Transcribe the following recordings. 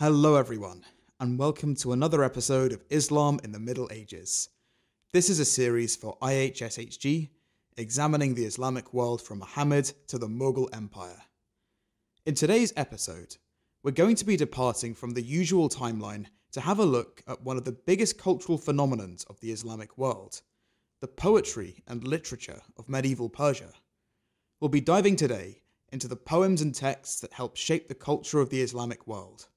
Hello, everyone, and welcome to another episode of Islam in the Middle Ages. This is a series for IHSHG examining the Islamic world from Muhammad to the Mughal Empire. In today's episode, we're going to be departing from the usual timeline to have a look at one of the biggest cultural phenomenons of the Islamic world the poetry and literature of medieval Persia. We'll be diving today into the poems and texts that help shape the culture of the Islamic world,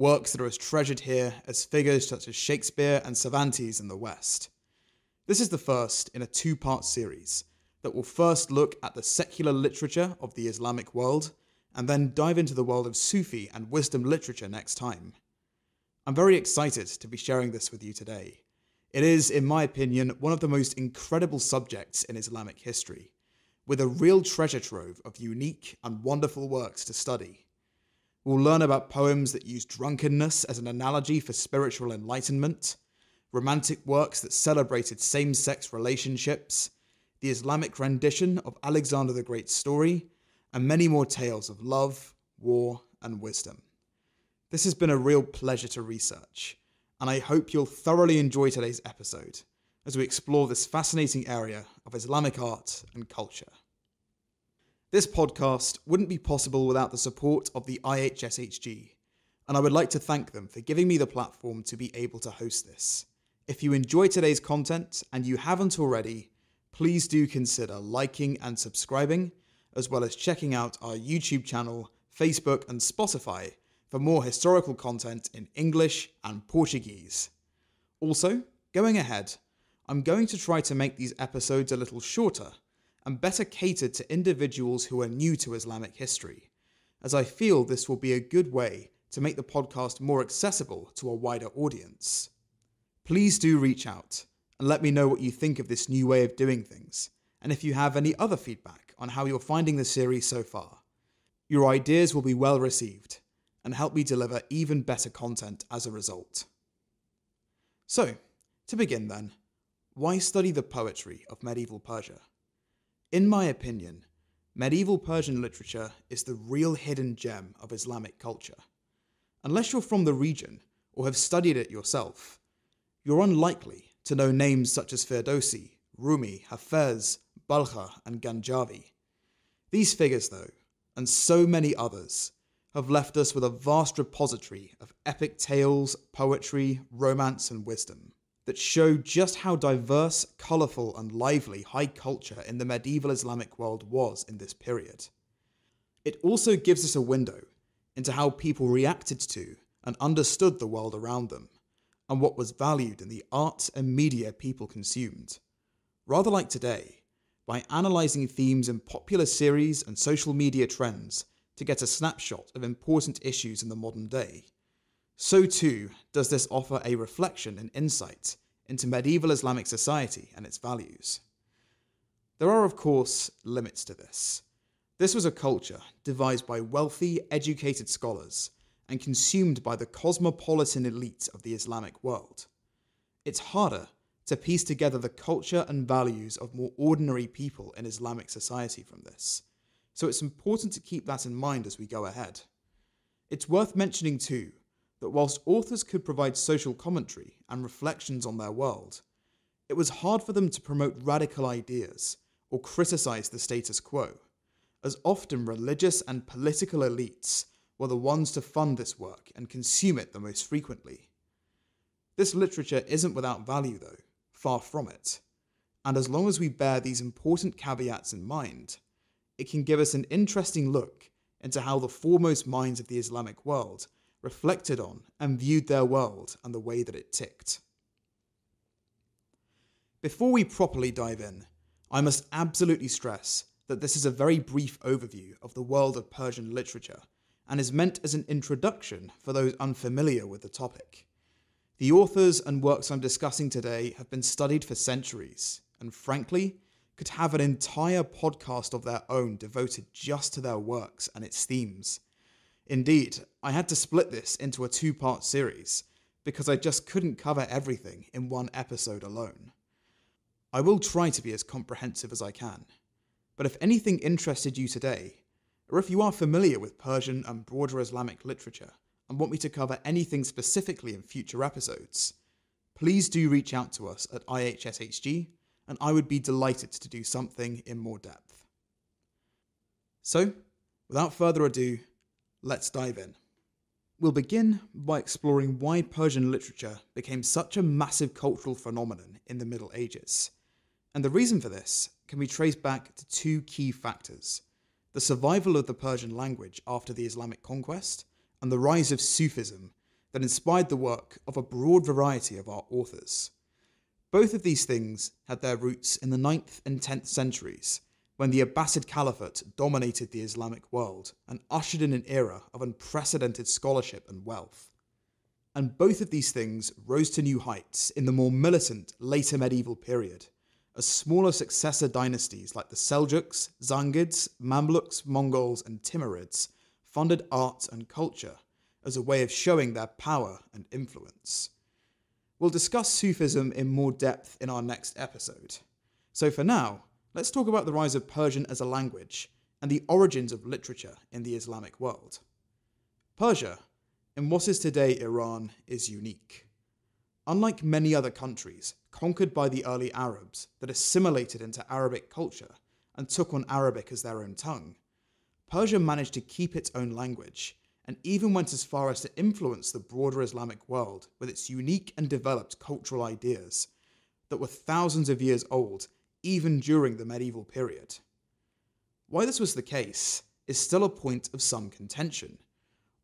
works that are as treasured here as figures such as Shakespeare and Cervantes in the West. This is the first in a two part series that will first look at the secular literature of the Islamic world and then dive into the world of Sufi and wisdom literature next time. I'm very excited to be sharing this with you today. It is, in my opinion, one of the most incredible subjects in Islamic history, with a real treasure trove of unique and wonderful works to study. We'll learn about poems that use drunkenness as an analogy for spiritual enlightenment, romantic works that celebrated same sex relationships, the Islamic rendition of Alexander the Great's story, and many more tales of love, war, and wisdom. This has been a real pleasure to research, and I hope you'll thoroughly enjoy today's episode as we explore this fascinating area of Islamic art and culture. This podcast wouldn't be possible without the support of the IHSHG, and I would like to thank them for giving me the platform to be able to host this. If you enjoy today's content and you haven't already, please do consider liking and subscribing, as well as checking out our YouTube channel, Facebook, and Spotify for more historical content in English and Portuguese. Also, going ahead, I'm going to try to make these episodes a little shorter and better catered to individuals who are new to Islamic history, as I feel this will be a good way to make the podcast more accessible to a wider audience. Please do reach out and let me know what you think of this new way of doing things, and if you have any other feedback on how you're finding the series so far. Your ideas will be well received and help me deliver even better content as a result. So, to begin then, why study the poetry of medieval Persia? In my opinion, medieval Persian literature is the real hidden gem of Islamic culture. Unless you're from the region or have studied it yourself, you're unlikely to know names such as Ferdowsi, Rumi, Hafez, Balkha, and Ganjavi. These figures, though, and so many others, have left us with a vast repository of epic tales, poetry, romance, and wisdom that show just how diverse, colourful, and lively high culture in the medieval Islamic world was in this period. It also gives us a window into how people reacted to and understood the world around them, and what was valued in the art and media people consumed. Rather like today, by analysing themes in popular series and social media trends to get a snapshot of important issues in the modern day. So too does this offer a reflection and insight into medieval Islamic society and its values. There are, of course, limits to this. This was a culture devised by wealthy, educated scholars and consumed by the cosmopolitan elite of the Islamic world. It's harder to piece together the culture and values of more ordinary people in Islamic society from this so it's important to keep that in mind as we go ahead. It's worth mentioning too that whilst authors could provide social commentary and reflections on their world, it was hard for them to promote radical ideas or criticize the status quo, as often religious and political elites were the ones to fund this work and consume it the most frequently. This literature isn't without value, though, far from it, and as long as we bear these important caveats in mind, it can give us an interesting look into how the foremost minds of the Islamic world reflected on and viewed their world and the way that it ticked. Before we properly dive in, I must absolutely stress that this is a very brief overview of the world of Persian literature and is meant as an introduction for those unfamiliar with the topic. The authors and works I'm discussing today have been studied for centuries, and frankly, could have an entire podcast of their own devoted just to their works and its themes. Indeed, I had to split this into a two part series because I just couldn't cover everything in one episode alone. I will try to be as comprehensive as I can, but if anything interested you today, or if you are familiar with Persian and broader Islamic literature, and want me to cover anything specifically in future episodes, please do reach out to us at IHSHG, and I would be delighted to do something in more depth. So, without further ado, let's dive in. We'll begin by exploring why Persian literature became such a massive cultural phenomenon in the Middle Ages. And the reason for this can be traced back to two key factors the survival of the Persian language after the Islamic conquest, and the rise of Sufism that inspired the work of a broad variety of our authors. Both of these things had their roots in the 9th and 10th centuries, when the Abbasid Caliphate dominated the Islamic world and ushered in an era of unprecedented scholarship and wealth. And both of these things rose to new heights in the more militant later medieval period, as smaller successor dynasties like the Seljuks, Zangids, Mamluks, Mongols, and Timurids funded arts and culture as a way of showing their power and influence. We'll discuss Sufism in more depth in our next episode. So for now, let's talk about the rise of Persian as a language and the origins of literature in the Islamic world. Persia, in what is today Iran, is unique. Unlike many other countries conquered by the early Arabs that assimilated into Arabic culture and took on Arabic as their own tongue, Persia managed to keep its own language and even went as far as to influence the broader Islamic world with its unique and developed cultural ideas that were thousands of years old even during the medieval period. Why this was the case is still a point of some contention,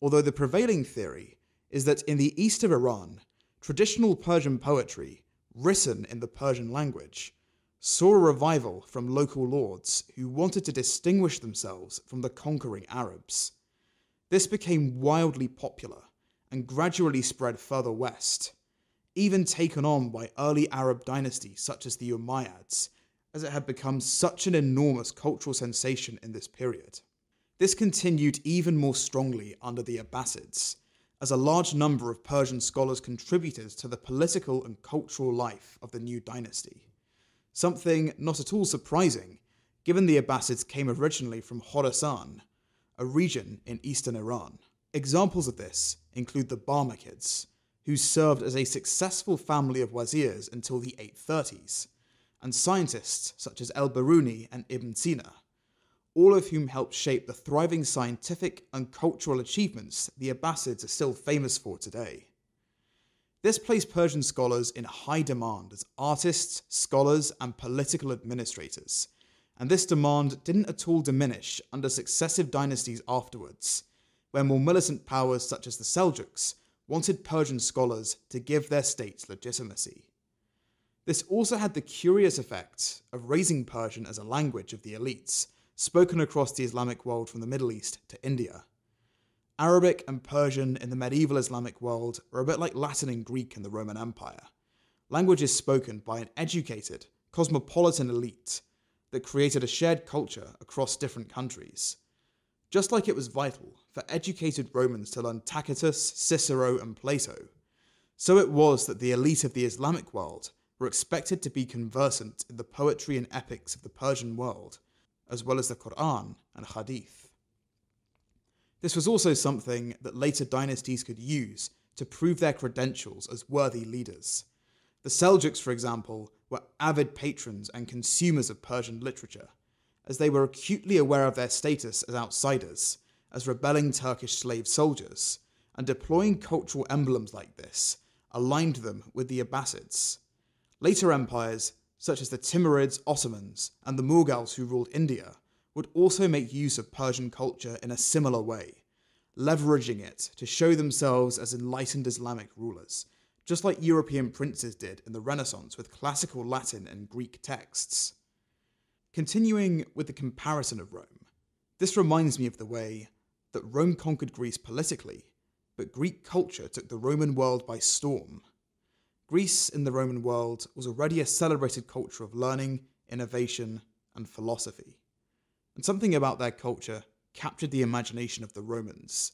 although the prevailing theory is that in the east of Iran, traditional Persian poetry, written in the Persian language, saw a revival from local lords who wanted to distinguish themselves from the conquering Arabs. This became wildly popular and gradually spread further west, even taken on by early Arab dynasties such as the Umayyads, as it had become such an enormous cultural sensation in this period. This continued even more strongly under the Abbasids, as a large number of Persian scholars contributed to the political and cultural life of the new dynasty. Something not at all surprising, given the Abbasids came originally from Khorasan, a region in eastern Iran. Examples of this include the Barmakids, who served as a successful family of wazirs until the 830s, and scientists such as El Biruni and Ibn Sina, all of whom helped shape the thriving scientific and cultural achievements the Abbasids are still famous for today. This placed Persian scholars in high demand as artists, scholars, and political administrators, and this demand didn't at all diminish under successive dynasties afterwards, where more militant powers such as the Seljuks wanted Persian scholars to give their states legitimacy. This also had the curious effect of raising Persian as a language of the elites, spoken across the Islamic world from the Middle East to India. Arabic and Persian in the medieval Islamic world are a bit like Latin and Greek in the Roman Empire. Languages spoken by an educated, cosmopolitan elite that created a shared culture across different countries. Just like it was vital for educated Romans to learn Tacitus, Cicero, and Plato, so it was that the elite of the Islamic world were expected to be conversant in the poetry and epics of the Persian world, as well as the Quran and Hadith. This was also something that later dynasties could use to prove their credentials as worthy leaders. The Seljuks, for example, were avid patrons and consumers of Persian literature, as they were acutely aware of their status as outsiders, as rebelling Turkish slave soldiers, and deploying cultural emblems like this aligned them with the Abbasids. Later empires, such as the Timurids, Ottomans, and the Mughals who ruled India, would also make use of Persian culture in a similar way, leveraging it to show themselves as enlightened Islamic rulers just like European princes did in the Renaissance with classical Latin and Greek texts. Continuing with the comparison of Rome, this reminds me of the way that Rome conquered Greece politically, but Greek culture took the Roman world by storm. Greece in the Roman world was already a celebrated culture of learning, innovation, and philosophy. And something about their culture captured the imagination of the Romans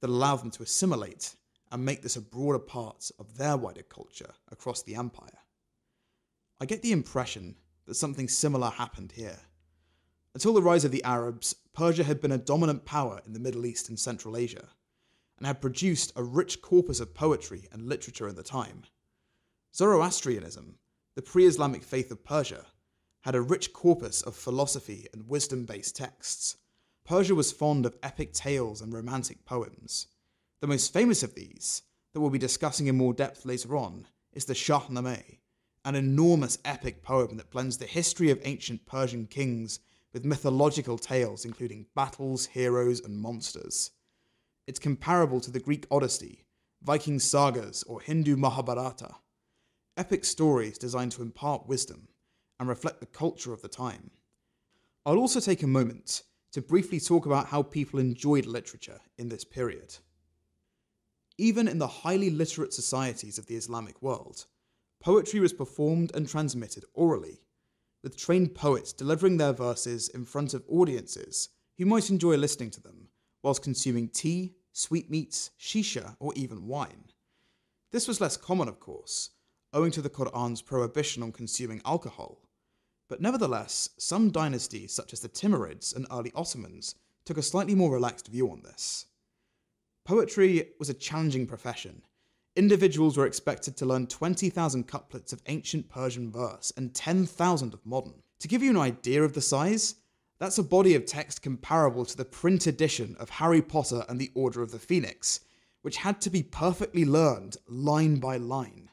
that allowed them to assimilate and make this a broader part of their wider culture across the empire. I get the impression that something similar happened here. Until the rise of the Arabs, Persia had been a dominant power in the Middle East and Central Asia, and had produced a rich corpus of poetry and literature in the time. Zoroastrianism, the pre Islamic faith of Persia, had a rich corpus of philosophy and wisdom based texts. Persia was fond of epic tales and romantic poems. The most famous of these, that we'll be discussing in more depth later on, is the Shahnameh, an enormous epic poem that blends the history of ancient Persian kings with mythological tales including battles, heroes, and monsters. It's comparable to the Greek Odyssey, Viking sagas, or Hindu Mahabharata. Epic stories designed to impart wisdom and reflect the culture of the time. I'll also take a moment to briefly talk about how people enjoyed literature in this period. Even in the highly literate societies of the Islamic world, poetry was performed and transmitted orally, with trained poets delivering their verses in front of audiences who might enjoy listening to them whilst consuming tea, sweetmeats, shisha, or even wine. This was less common, of course, owing to the Quran's prohibition on consuming alcohol. But nevertheless, some dynasties, such as the Timurids and early Ottomans, took a slightly more relaxed view on this. Poetry was a challenging profession. Individuals were expected to learn 20,000 couplets of ancient Persian verse and 10,000 of modern. To give you an idea of the size, that's a body of text comparable to the print edition of Harry Potter and the Order of the Phoenix, which had to be perfectly learned line by line.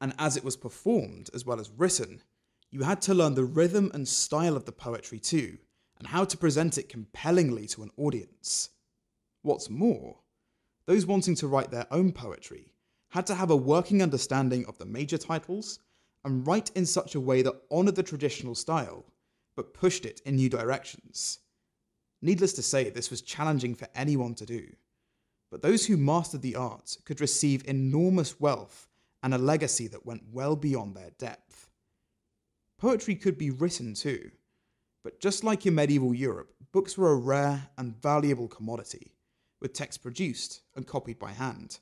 And as it was performed as well as written, you had to learn the rhythm and style of the poetry too, and how to present it compellingly to an audience. What's more, those wanting to write their own poetry had to have a working understanding of the major titles and write in such a way that honoured the traditional style but pushed it in new directions. Needless to say, this was challenging for anyone to do, but those who mastered the art could receive enormous wealth and a legacy that went well beyond their depth. Poetry could be written too, but just like in medieval Europe, books were a rare and valuable commodity, with text produced and copied by hand.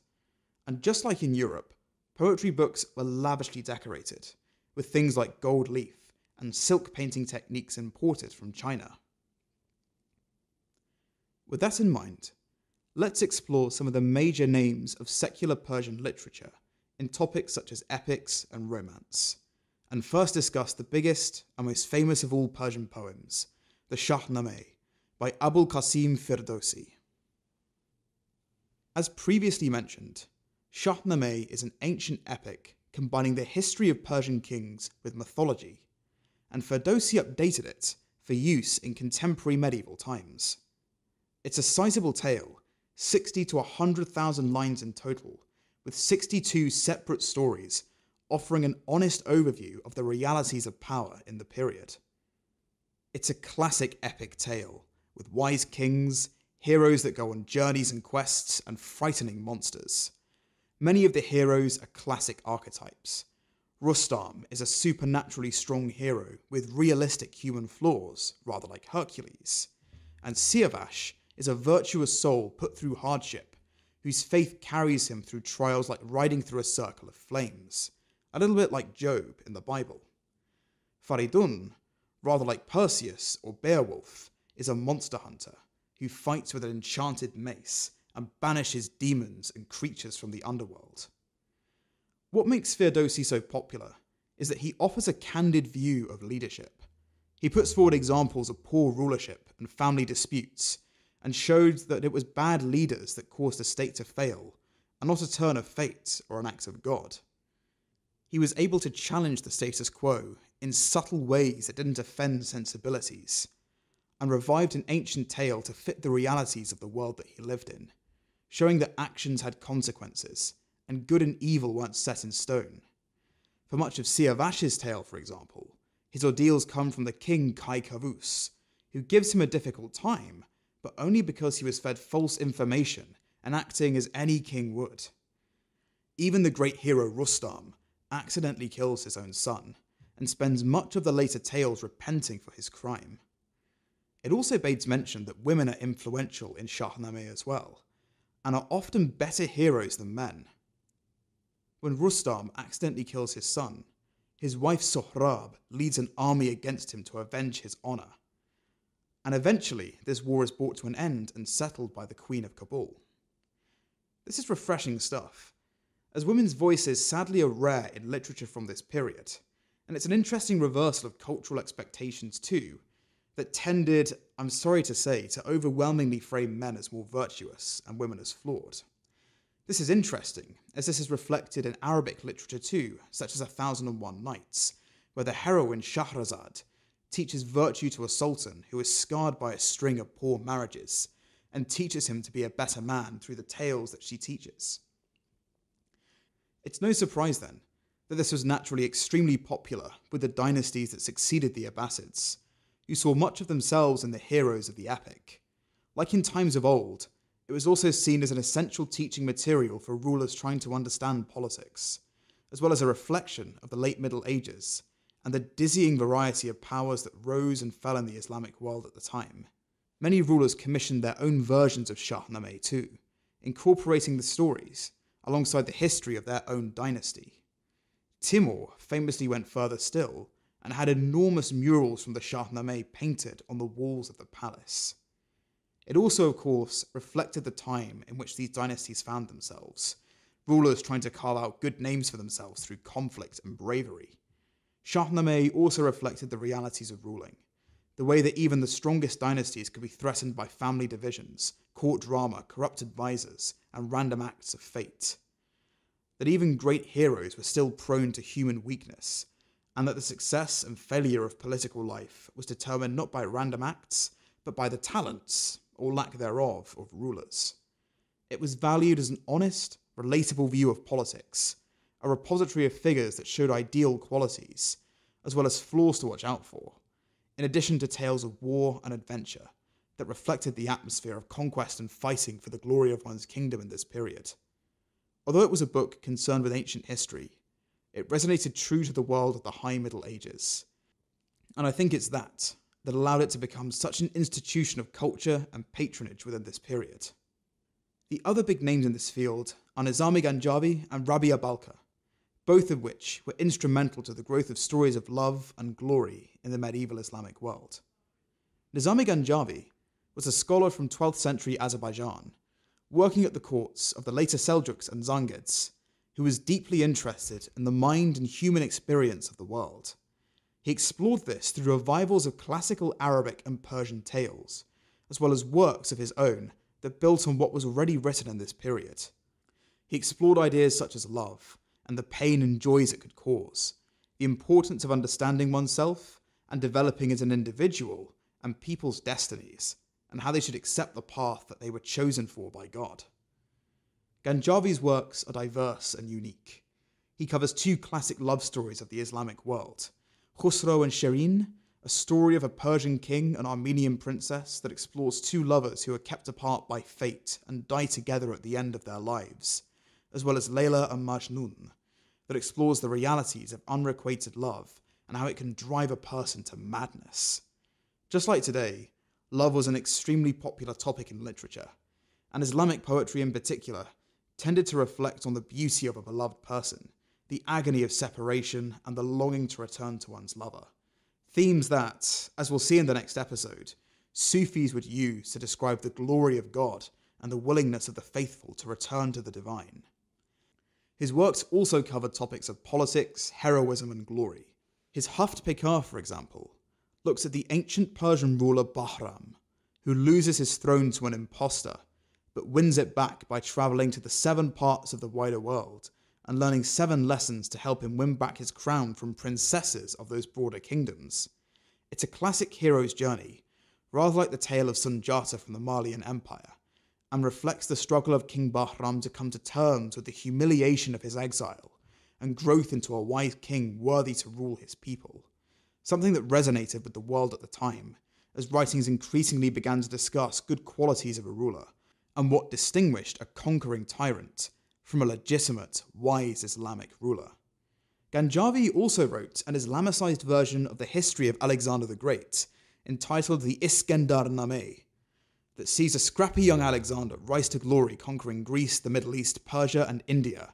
And just like in Europe, poetry books were lavishly decorated, with things like gold leaf, and silk painting techniques imported from China. With that in mind, let's explore some of the major names of secular Persian literature in topics such as epics and romance, and first discuss the biggest and most famous of all Persian poems, the Shahnameh, by Abul Qasim Firdausi. As previously mentioned, Shahnameh is an ancient epic combining the history of Persian kings with mythology and Ferdowsi updated it for use in contemporary medieval times. It's a sizable tale, 60 to 100,000 lines in total, with 62 separate stories offering an honest overview of the realities of power in the period. It's a classic epic tale, with wise kings, heroes that go on journeys and quests, and frightening monsters. Many of the heroes are classic archetypes, Rustam is a supernaturally strong hero with realistic human flaws, rather like Hercules. And Siavash is a virtuous soul put through hardship, whose faith carries him through trials like riding through a circle of flames, a little bit like Job in the Bible. Faridun, rather like Perseus or Beowulf, is a monster hunter who fights with an enchanted mace and banishes demons and creatures from the underworld. What makes Ferdowsi so popular is that he offers a candid view of leadership. He puts forward examples of poor rulership and family disputes, and showed that it was bad leaders that caused a state to fail, and not a turn of fate or an act of God. He was able to challenge the status quo in subtle ways that didn't offend sensibilities, and revived an ancient tale to fit the realities of the world that he lived in, showing that actions had consequences and good and evil weren't set in stone. For much of Siavash's tale, for example, his ordeals come from the king Kai Kavus, who gives him a difficult time, but only because he was fed false information and acting as any king would. Even the great hero Rustam accidentally kills his own son and spends much of the later tales repenting for his crime. It also bears mention that women are influential in Shahnameh as well, and are often better heroes than men. When Rustam accidentally kills his son, his wife Sohrab leads an army against him to avenge his honour. And eventually, this war is brought to an end and settled by the Queen of Kabul. This is refreshing stuff, as women's voices sadly are rare in literature from this period, and it's an interesting reversal of cultural expectations too, that tended, I'm sorry to say, to overwhelmingly frame men as more virtuous and women as flawed. This is interesting, as this is reflected in Arabic literature too, such as A Thousand and One Nights, where the heroine Shahrazad teaches virtue to a sultan who is scarred by a string of poor marriages and teaches him to be a better man through the tales that she teaches. It's no surprise then that this was naturally extremely popular with the dynasties that succeeded the Abbasids, who saw much of themselves in the heroes of the epic. Like in times of old, it was also seen as an essential teaching material for rulers trying to understand politics, as well as a reflection of the late Middle Ages and the dizzying variety of powers that rose and fell in the Islamic world at the time. Many rulers commissioned their own versions of Shahnameh too, incorporating the stories alongside the history of their own dynasty. Timur famously went further still and had enormous murals from the Shahnameh painted on the walls of the palace. It also, of course, reflected the time in which these dynasties found themselves, rulers trying to carve out good names for themselves through conflict and bravery. Shahnameh also reflected the realities of ruling, the way that even the strongest dynasties could be threatened by family divisions, court drama, corrupt advisors, and random acts of fate. That even great heroes were still prone to human weakness, and that the success and failure of political life was determined not by random acts, but by the talents, or lack thereof, of rulers. It was valued as an honest, relatable view of politics, a repository of figures that showed ideal qualities, as well as flaws to watch out for, in addition to tales of war and adventure that reflected the atmosphere of conquest and fighting for the glory of one's kingdom in this period. Although it was a book concerned with ancient history, it resonated true to the world of the High Middle Ages. And I think it's that that allowed it to become such an institution of culture and patronage within this period. The other big names in this field are Nizami Ganjavi and Rabia Balkh, both of which were instrumental to the growth of stories of love and glory in the medieval Islamic world. Nizami Ganjavi was a scholar from 12th century Azerbaijan, working at the courts of the later Seljuks and Zangids, who was deeply interested in the mind and human experience of the world. He explored this through revivals of classical Arabic and Persian tales, as well as works of his own that built on what was already written in this period. He explored ideas such as love, and the pain and joys it could cause, the importance of understanding oneself and developing as an individual and people's destinies, and how they should accept the path that they were chosen for by God. Ganjavi's works are diverse and unique. He covers two classic love stories of the Islamic world Khusro and Shirin, a story of a Persian king and Armenian princess that explores two lovers who are kept apart by fate and die together at the end of their lives, as well as Layla and Majnun, that explores the realities of unrequited love and how it can drive a person to madness. Just like today, love was an extremely popular topic in literature, and Islamic poetry in particular tended to reflect on the beauty of a beloved person, the agony of separation, and the longing to return to one's lover. Themes that, as we'll see in the next episode, Sufis would use to describe the glory of God and the willingness of the faithful to return to the divine. His works also covered topics of politics, heroism, and glory. His Haft Paykar, for example, looks at the ancient Persian ruler Bahram, who loses his throne to an impostor, but wins it back by traveling to the seven parts of the wider world and learning seven lessons to help him win back his crown from princesses of those broader kingdoms. It's a classic hero's journey, rather like the tale of Sunjata from the Malian Empire, and reflects the struggle of King Bahram to come to terms with the humiliation of his exile and growth into a wise king worthy to rule his people. Something that resonated with the world at the time, as writings increasingly began to discuss good qualities of a ruler and what distinguished a conquering tyrant from a legitimate, wise Islamic ruler. Ganjavi also wrote an Islamicized version of the history of Alexander the Great, entitled the Iskandar Nameh, that sees a scrappy young Alexander rise to glory conquering Greece, the Middle East, Persia, and India,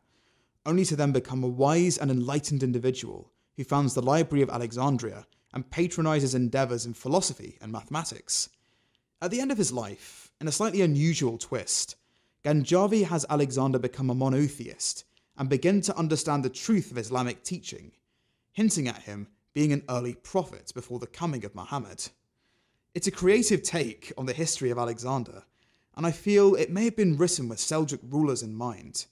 only to then become a wise and enlightened individual who founds the Library of Alexandria and patronizes endeavors in philosophy and mathematics. At the end of his life, in a slightly unusual twist, Ganjavi has Alexander become a monotheist and begin to understand the truth of Islamic teaching, hinting at him being an early prophet before the coming of Muhammad. It's a creative take on the history of Alexander, and I feel it may have been written with Seljuk rulers in mind,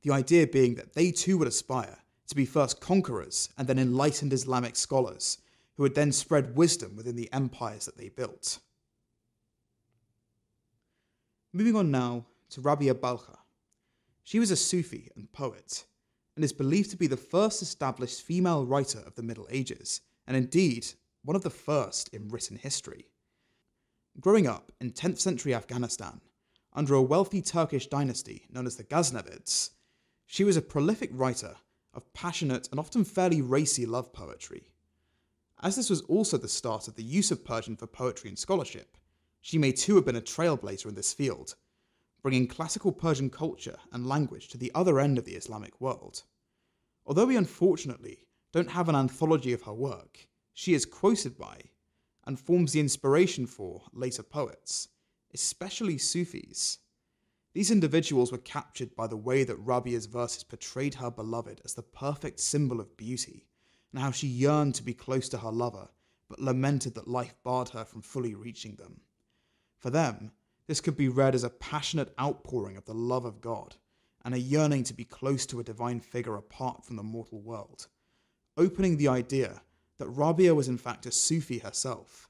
the idea being that they too would aspire to be first conquerors and then enlightened Islamic scholars who would then spread wisdom within the empires that they built. Moving on now to Rabia Balkha. She was a Sufi and poet, and is believed to be the first established female writer of the Middle Ages, and indeed one of the first in written history. Growing up in 10th century Afghanistan, under a wealthy Turkish dynasty known as the Ghaznavids, she was a prolific writer of passionate and often fairly racy love poetry. As this was also the start of the use of Persian for poetry and scholarship, she may too have been a trailblazer in this field, bringing classical Persian culture and language to the other end of the Islamic world. Although we unfortunately don't have an anthology of her work, she is quoted by and forms the inspiration for later poets, especially Sufis. These individuals were captured by the way that Rabia's verses portrayed her beloved as the perfect symbol of beauty, and how she yearned to be close to her lover, but lamented that life barred her from fully reaching them. For them, this could be read as a passionate outpouring of the love of God, and a yearning to be close to a divine figure apart from the mortal world, opening the idea that Rabia was in fact a Sufi herself.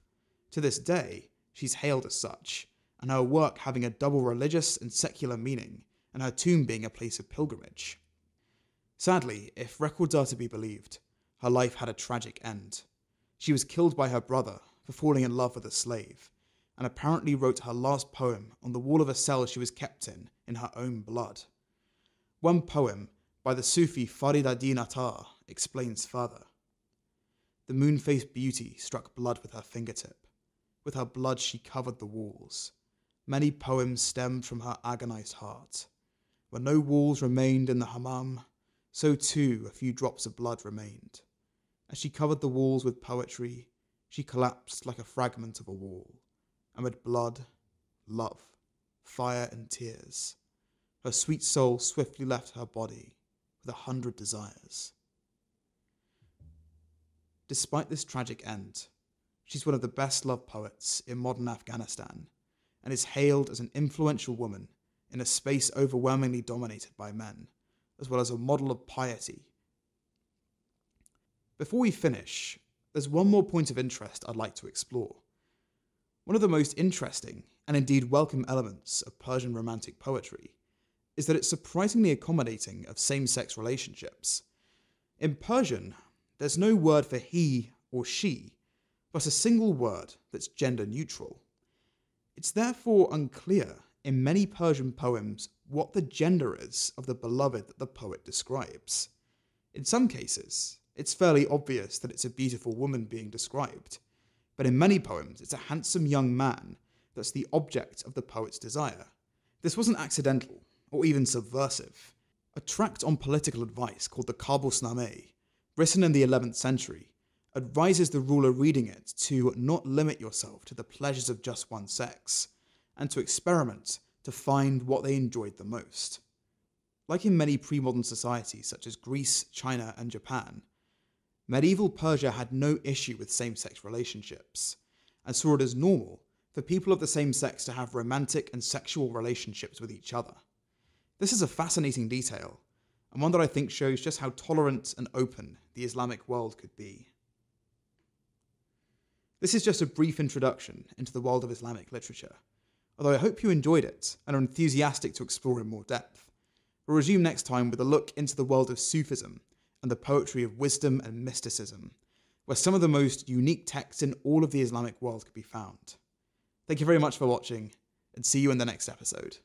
To this day, she's hailed as such, and her work having a double religious and secular meaning, and her tomb being a place of pilgrimage. Sadly, if records are to be believed, her life had a tragic end. She was killed by her brother for falling in love with a slave, and apparently wrote her last poem on the wall of a cell she was kept in in her own blood. One poem by the Sufi Farid ad-Din Attar explains further. The moon faced beauty struck blood with her fingertip. With her blood she covered the walls. Many poems stemmed from her agonized heart. When no walls remained in the hammam, so too a few drops of blood remained. As she covered the walls with poetry, she collapsed like a fragment of a wall, amid blood, love, fire, and tears. Her sweet soul swiftly left her body with a hundred desires. Despite this tragic end, she's one of the best loved poets in modern Afghanistan and is hailed as an influential woman in a space overwhelmingly dominated by men, as well as a model of piety. Before we finish, there's one more point of interest I'd like to explore. One of the most interesting and indeed welcome elements of Persian romantic poetry is that it's surprisingly accommodating of same sex relationships. In Persian, there's no word for he or she, but a single word that's gender neutral. It's therefore unclear in many Persian poems what the gender is of the beloved that the poet describes. In some cases, it's fairly obvious that it's a beautiful woman being described, but in many poems, it's a handsome young man that's the object of the poet's desire. This wasn't accidental or even subversive. A tract on political advice called the Kabusname, written in the 11th century, advises the ruler reading it to not limit yourself to the pleasures of just one sex, and to experiment to find what they enjoyed the most. Like in many pre modern societies such as Greece, China, and Japan, medieval Persia had no issue with same sex relationships, and saw it as normal for people of the same sex to have romantic and sexual relationships with each other. This is a fascinating detail, and one that I think shows just how tolerant and open the Islamic world could be. This is just a brief introduction into the world of Islamic literature, although I hope you enjoyed it and are enthusiastic to explore in more depth. We'll resume next time with a look into the world of Sufism and the poetry of wisdom and mysticism, where some of the most unique texts in all of the Islamic world could be found. Thank you very much for watching, and see you in the next episode.